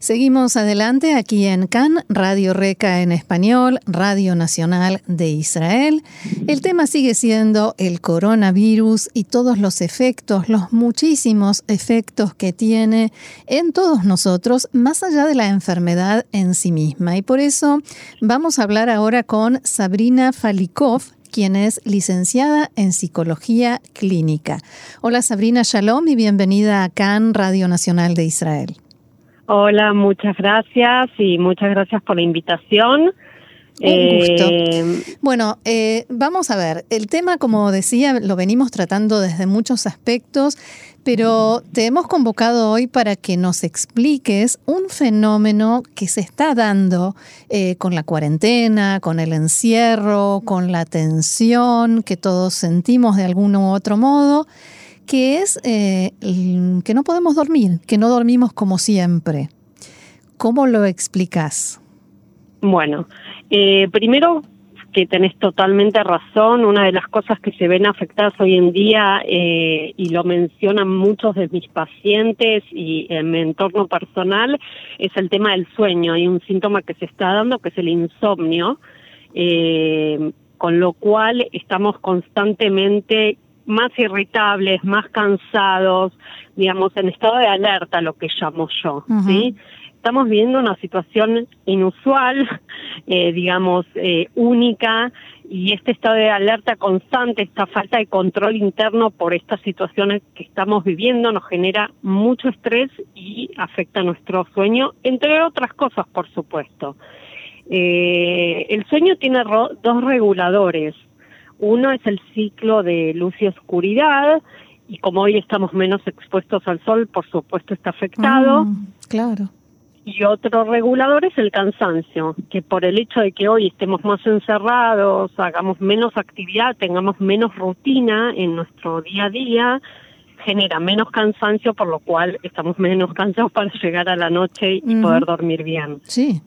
Seguimos adelante aquí en CAN, Radio Reca en español, Radio Nacional de Israel. El tema sigue siendo el coronavirus y todos los efectos, los muchísimos efectos que tiene en todos nosotros, más allá de la enfermedad en sí misma. Y por eso vamos a hablar ahora con Sabrina Falikov, quien es licenciada en Psicología Clínica. Hola Sabrina Shalom y bienvenida a CAN, Radio Nacional de Israel. Hola, muchas gracias y muchas gracias por la invitación. Un gusto. Eh, bueno, eh, vamos a ver, el tema, como decía, lo venimos tratando desde muchos aspectos, pero te hemos convocado hoy para que nos expliques un fenómeno que se está dando eh, con la cuarentena, con el encierro, con la tensión que todos sentimos de algún u otro modo que es eh, que no podemos dormir, que no dormimos como siempre. ¿Cómo lo explicas? Bueno, eh, primero que tenés totalmente razón, una de las cosas que se ven afectadas hoy en día, eh, y lo mencionan muchos de mis pacientes y en mi entorno personal, es el tema del sueño. Hay un síntoma que se está dando que es el insomnio, con lo cual estamos constantemente más irritables, más cansados, digamos, en estado de alerta, lo que llamo yo, ¿sí? Estamos viendo una situación inusual, eh, digamos, eh, única, y este estado de alerta constante, esta falta de control interno por estas situaciones que estamos viviendo nos genera mucho estrés y afecta nuestro sueño, entre otras cosas, por supuesto. Eh, el sueño tiene dos reguladores, uno es el ciclo de luz y oscuridad, y como hoy estamos menos expuestos al sol, por supuesto está afectado. Mm, claro. Y otro regulador es el cansancio, que por el hecho de que hoy estemos más encerrados, hagamos menos actividad, tengamos menos rutina en nuestro día a día, genera menos cansancio, por lo cual estamos menos cansados para llegar a la noche y poder dormir bien. Sí.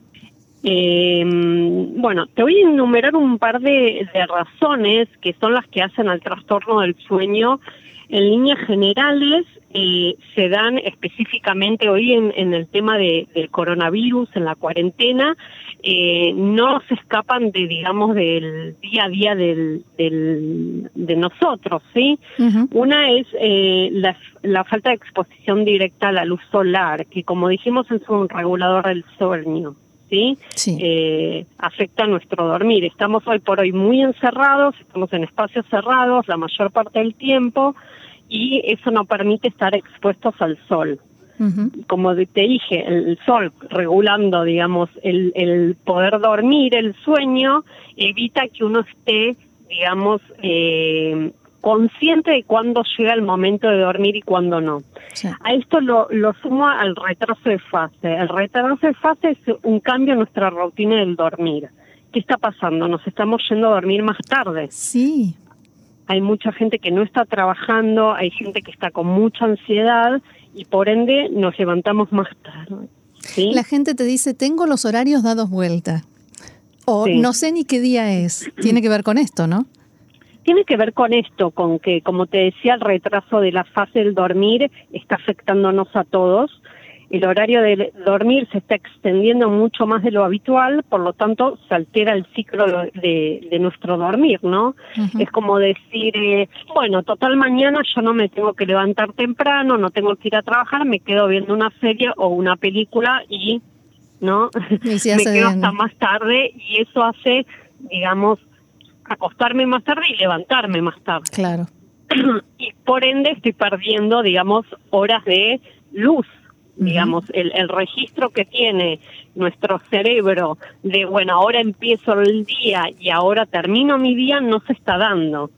Eh, bueno, te voy a enumerar un par de, razones que son las que hacen al trastorno del sueño. En líneas generales, eh, se dan específicamente hoy en, el tema de, del coronavirus, en la cuarentena, eh, no se escapan de, digamos, del día a día del, de nosotros, ¿sí? Una es eh, la, la, falta de exposición directa a la luz solar, que como dijimos es un regulador del sueño. ¿Sí? Eh, afecta nuestro dormir. Estamos hoy por hoy muy encerrados, estamos en espacios cerrados la mayor parte del tiempo y eso no permite estar expuestos al sol. Como te dije, el sol regulando, digamos, el, el poder dormir, el sueño, evita que uno esté, digamos, eh, consciente de cuándo llega el momento de dormir y cuándo no. A esto lo, lo sumo al retraso de fase. El retraso de fase es un cambio en nuestra rutina del dormir. ¿Qué está pasando? Nos estamos yendo a dormir más tarde. Sí. Hay mucha gente que no está trabajando, hay gente que está con mucha ansiedad y por ende nos levantamos más tarde. ¿sí? La gente te dice, tengo los horarios dados vuelta. O no sé ni qué día es. Tiene que ver con esto, ¿no? Tiene que ver con esto, con que, como te decía, el retraso de la fase del dormir está afectándonos a todos. El horario de dormir se está extendiendo mucho más de lo habitual, por lo tanto se altera el ciclo de, nuestro dormir, ¿no? Es como decir, eh, bueno, total mañana yo no me tengo que levantar temprano, no tengo que ir a trabajar, me quedo viendo una serie o una película y, ¿no? me quedo hasta más tarde y eso hace, digamos, acostarme más tarde y levantarme más tarde. Claro. y por ende estoy perdiendo, digamos, horas de luz. Digamos, el, el registro que tiene nuestro cerebro de, bueno, ahora empiezo el día y ahora termino mi día, no se está dando.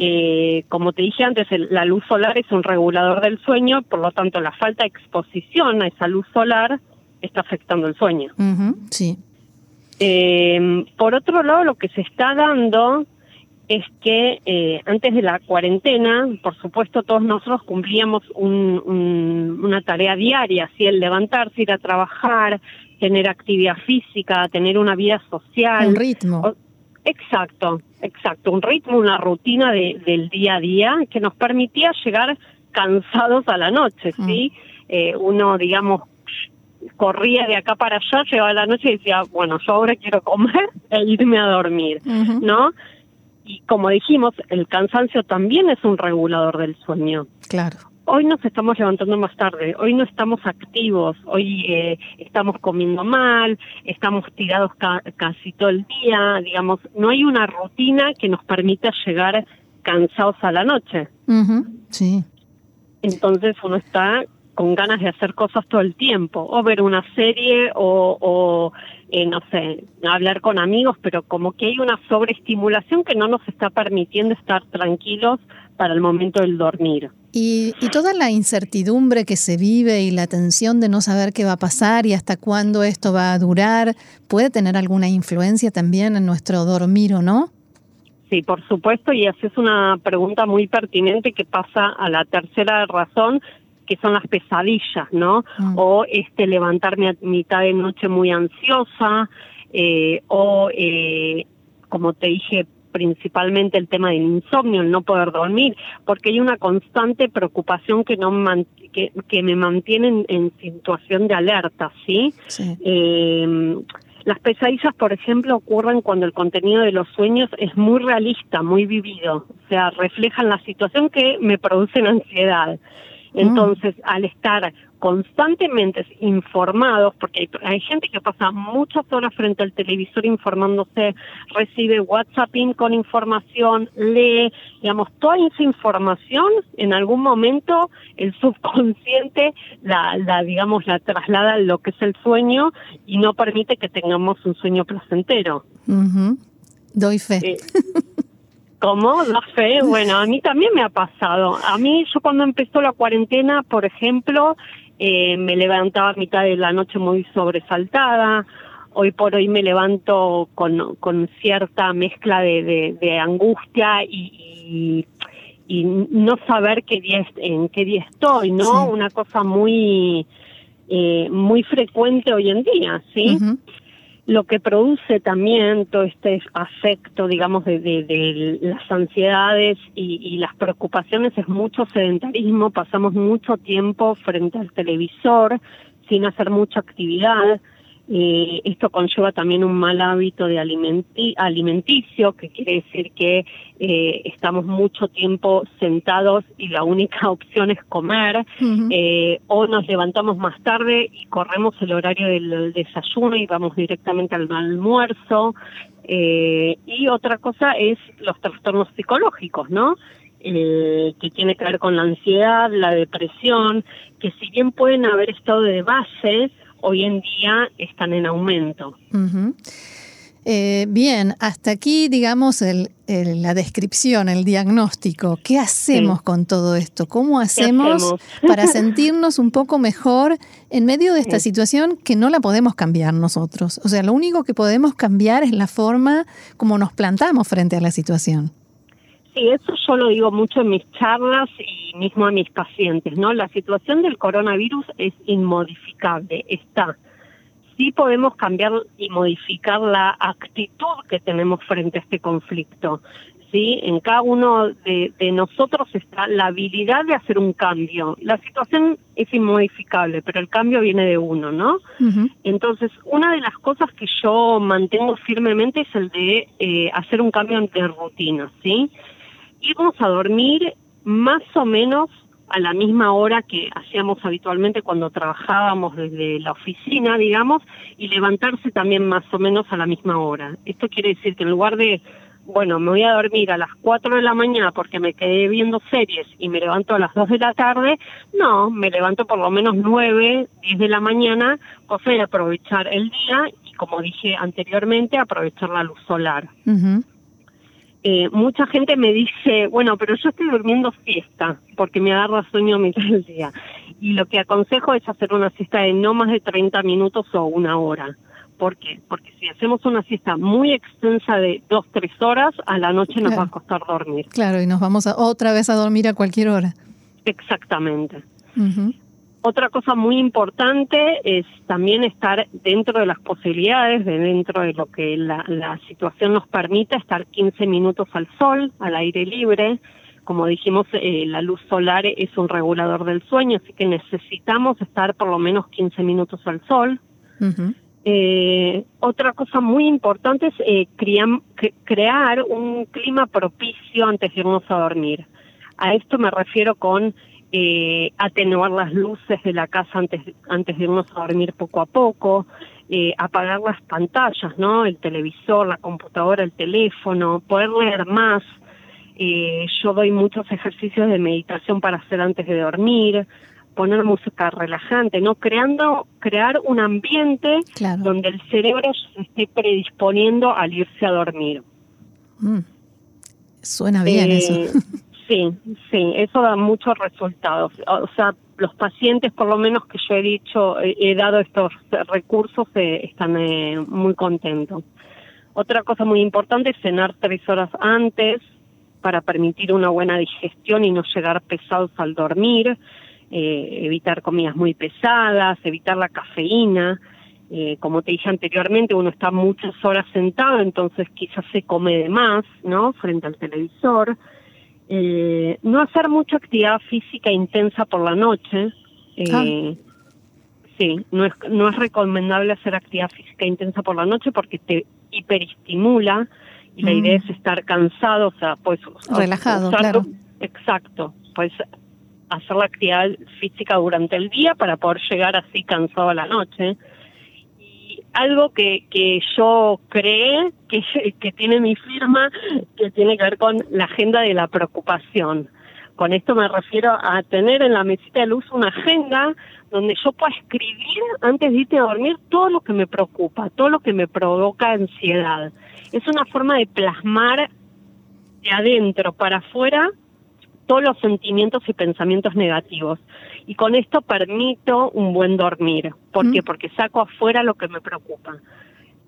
eh, como te dije antes, la luz solar es un regulador del sueño, por lo tanto la falta de exposición a esa luz solar está afectando el sueño. Sí. Eh, por otro lado, lo que se está dando es que eh, antes de la cuarentena, por supuesto, todos nosotros cumplíamos una tarea diaria, así el levantarse, ir a trabajar, tener actividad física, tener una vida social. Un ritmo. exacto, exacto, un ritmo, una rutina de, del día a día que nos permitía llegar cansados a la noche, ¿sí? Mm. Eh, uno, digamos, corría de acá para allá, llegaba la noche y decía, bueno, yo ahora quiero comer e irme a dormir, ¿no? Y como dijimos, el cansancio también es un regulador del sueño. Claro. Hoy nos estamos levantando más tarde, hoy no estamos activos, hoy eh, estamos comiendo mal, estamos tirados casi todo el día, digamos, no hay una rutina que nos permita llegar cansados a la noche. Sí. Entonces uno está con ganas de hacer cosas todo el tiempo, o ver una serie, o, eh, no sé, hablar con amigos, pero como que hay una sobreestimulación que no nos está permitiendo estar tranquilos para el momento del dormir. Y, y, toda la incertidumbre que se vive y la tensión de no saber qué va a pasar y hasta cuándo esto va a durar, ¿puede tener alguna influencia también en nuestro dormir o no? Sí, por supuesto, y haces una pregunta muy pertinente que pasa a la tercera razón, que son las pesadillas, ¿no? Mm. O este levantarme a mitad de noche muy ansiosa, eh, o eh, como te dije principalmente el tema del insomnio, el no poder dormir, porque hay una constante preocupación que no que, que, me mantiene en, situación de alerta, ¿sí? sí. Eh, las pesadillas, por ejemplo, ocurren cuando el contenido de los sueños es muy realista, muy vivido, o sea, reflejan la situación que me producen ansiedad. Mm. Entonces, al estar constantemente informados, porque hay, gente que pasa muchas horas frente al televisor informándose, recibe WhatsApp con información, lee, digamos, toda esa información, en algún momento el subconsciente la, la digamos, la traslada a lo que es el sueño y no permite que tengamos un sueño placentero. Doy fe. Eh, ¿Cómo? La fe. Bueno, a mí también me ha pasado. A mí, yo cuando empezó la cuarentena, por ejemplo, eh, me levantaba a mitad de la noche muy sobresaltada. Hoy por hoy me levanto con, con cierta mezcla de, de, angustia y, y, no saber qué día, en qué día estoy, ¿no? Una cosa muy, eh, muy frecuente hoy en día, ¿sí? Lo que produce también todo este afecto, digamos, de, las ansiedades y, las preocupaciones es mucho sedentarismo, pasamos mucho tiempo frente al televisor sin hacer mucha actividad, eh, esto conlleva también un mal hábito de alimenticio, que quiere decir que eh, estamos mucho tiempo sentados y la única opción es comer, eh, o nos levantamos más tarde y corremos el horario del desayuno y vamos directamente al almuerzo. y otra cosa es los trastornos psicológicos, ¿no? que tiene que ver con la ansiedad, la depresión, que si bien pueden haber estado de base, hoy en día están en aumento. Eh, bien, hasta aquí, digamos, el, la descripción, el diagnóstico. ¿Qué hacemos con todo esto? ¿Cómo hacemos, para sentirnos un poco mejor en medio de esta situación que no la podemos cambiar nosotros? O sea, lo único que podemos cambiar es la forma como nos plantamos frente a la situación. Sí, eso yo lo digo mucho en mis charlas y mismo a mis pacientes, ¿no? La situación del coronavirus es inmodificable, está. Sí podemos cambiar y modificar la actitud que tenemos frente a este conflicto. ¿sí? En cada uno de, nosotros está la habilidad de hacer un cambio. La situación es inmodificable, pero el cambio viene de uno, ¿no? Entonces, una de las cosas que yo mantengo firmemente es el de eh, hacer un cambio de rutina, ¿sí? Íbamos a dormir más o menos a la misma hora que hacíamos habitualmente cuando trabajábamos desde la oficina, digamos, y levantarse también más o menos a la misma hora. Esto quiere decir que en lugar de, bueno, me voy a dormir a las 4 de la mañana porque me quedé viendo series y me levanto a las 2 de la tarde, no, me levanto por lo menos 9, 10 de la mañana, cosa de aprovechar el día y, como dije anteriormente, aprovechar la luz solar eh, mucha gente me dice, bueno, pero yo estoy durmiendo siesta porque me agarra sueño a mitad del día. Y lo que aconsejo es hacer una siesta de no más de 30 minutos o una hora. ¿Por qué? Porque si hacemos una siesta muy extensa de dos, tres horas, a la noche nos va a costar dormir. Claro, y nos vamos a, otra vez a dormir a cualquier hora. Exactamente. Otra cosa muy importante es también estar dentro de las posibilidades, de dentro de lo que la, la situación nos permite, estar 15 minutos al sol, al aire libre. Como dijimos, eh, la luz solar es un regulador del sueño, así que necesitamos estar por lo menos 15 minutos al sol. eh, otra cosa muy importante es eh, crear un clima propicio antes de irnos a dormir. A esto me refiero con eh, atenuar las luces de la casa antes, antes de irnos a dormir poco a poco, eh, apagar las pantallas, ¿no? El televisor, la computadora, el teléfono, poder leer más. Eh, yo doy muchos ejercicios de meditación para hacer antes de dormir, poner música relajante, ¿no? Creando, crear un ambiente donde el cerebro se esté predisponiendo al irse a dormir. Mm. Suena bien eso. Sí, sí, eso da muchos resultados. O sea, los pacientes, por lo menos que yo he dicho, he, dado estos recursos, eh, están eh, muy contentos. Otra cosa muy importante es cenar tres horas antes para permitir una buena digestión y no llegar pesados al dormir, eh, evitar comidas muy pesadas, evitar la cafeína. como te dije anteriormente, uno está muchas horas sentado, entonces quizás se come de más, ¿no? Frente al televisor. Eh, no hacer mucha actividad física intensa por la noche. Eh, ah. Sí, no es, no es recomendable hacer actividad física intensa por la noche porque te hiperestimula y la idea mm. es estar cansado, o sea, pues... Relajado, claro. exacto, pues hacer la actividad física durante el día para poder llegar así cansado a la noche algo que, que yo creé, que, que tiene mi firma, que tiene que ver con la agenda de la preocupación. Con esto me refiero a tener en la mesita de luz una agenda donde yo pueda escribir antes de irte a dormir todo lo que me preocupa, todo lo que me provoca ansiedad. Es una forma de plasmar de adentro para afuera todos los sentimientos y pensamientos negativos. Y con esto permito un buen dormir. ¿Por qué? Porque saco afuera lo que me preocupa.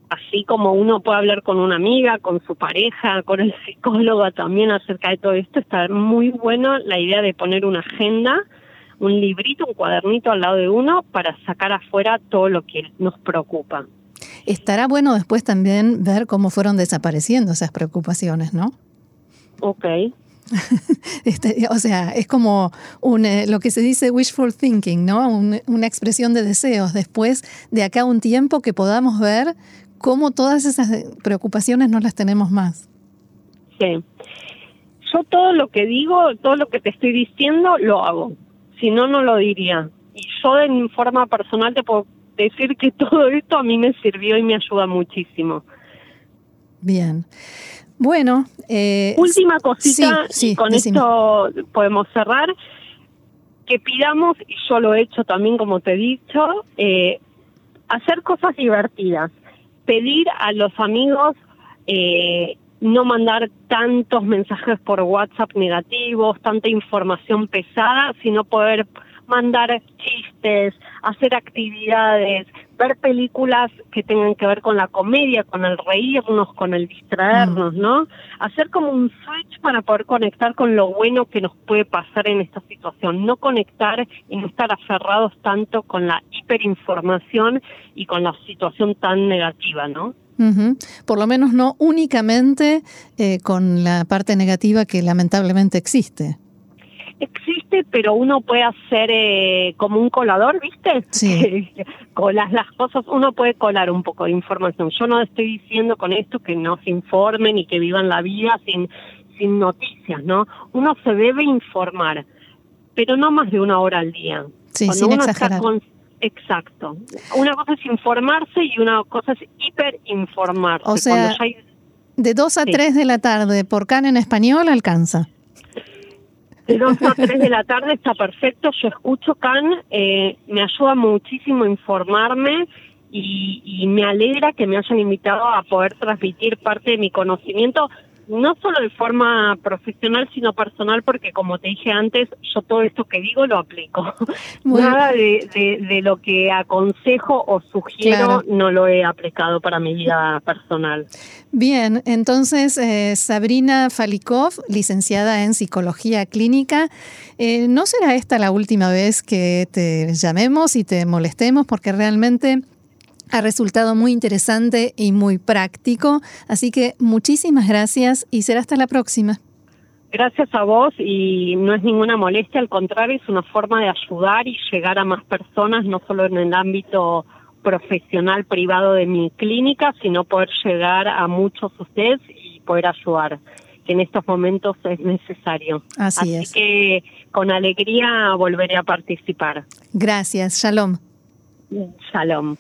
Así como uno puede hablar con una amiga, con su pareja, con el psicólogo también acerca de todo esto, está muy bueno la idea de poner una agenda, un librito, un cuadernito al lado de uno para sacar afuera todo lo que nos preocupa. Estará bueno después también ver cómo fueron desapareciendo esas preocupaciones, ¿no? Ok, Este, o sea, es como un, eh, lo que se dice wishful thinking, ¿no? una expresión de deseos. Después de acá un tiempo que podamos ver cómo todas esas preocupaciones no las tenemos más. Sí. Yo todo lo que digo, todo lo que te estoy diciendo, lo hago. Si no, no lo diría. Y yo en forma personal te puedo decir que todo esto a mí me sirvió y me ayuda muchísimo. Bien. Bueno. Eh, Última cosita, y con esto podemos cerrar. Que pidamos, y yo lo he hecho también, como te he dicho, eh, hacer cosas divertidas. Pedir a los amigos eh, no mandar tantos mensajes por WhatsApp negativos, tanta información pesada, sino poder mandar chistes, hacer actividades, ver películas que tengan que ver con la comedia, con el reírnos, con el distraernos. ¿no? Hacer como un switch para poder conectar con lo bueno que nos puede pasar en esta situación, no conectar y no estar aferrados tanto con la hiperinformación y con la situación tan negativa, ¿no? Por lo menos no únicamente eh, con la parte negativa que lamentablemente existe existe, pero uno puede hacer eh, como un colador, ¿viste? Sí. Colas las cosas, uno puede colar un poco de información. Yo no estoy diciendo con esto que no se informen y que vivan la vida sin, sin noticias, ¿no? Uno se debe informar, pero no más de una hora al día. Sí, sin exagerar. Exacto. Una cosa es informarse y una cosa es hiperinformarse. O sea, de 2 a 3 de la tarde por CAN en español alcanza 2 a 3 de la tarde está perfecto, yo escucho Can, eh, me ayuda muchísimo a informarme y, me alegra que me hayan invitado a poder transmitir parte de mi conocimiento no solo de forma profesional, sino personal, porque como te dije antes, yo todo esto que digo lo aplico. Nada de, lo que aconsejo o sugiero no lo he aplicado para mi vida personal. Bien, entonces eh, Sabrina Falikov, licenciada en Psicología Clínica, eh, ¿no será esta la última vez que te llamemos y te molestemos? Porque realmente ha resultado muy interesante y muy práctico. Así que muchísimas gracias y será hasta la próxima. Gracias a vos y no es ninguna molestia, al contrario, es una forma de ayudar y llegar a más personas, no solo en el ámbito profesional privado de mi clínica, sino poder llegar a muchos de ustedes y poder ayudar, que en estos momentos es necesario. Así, Así que con alegría volveré a participar. Gracias, shalom. Shalom.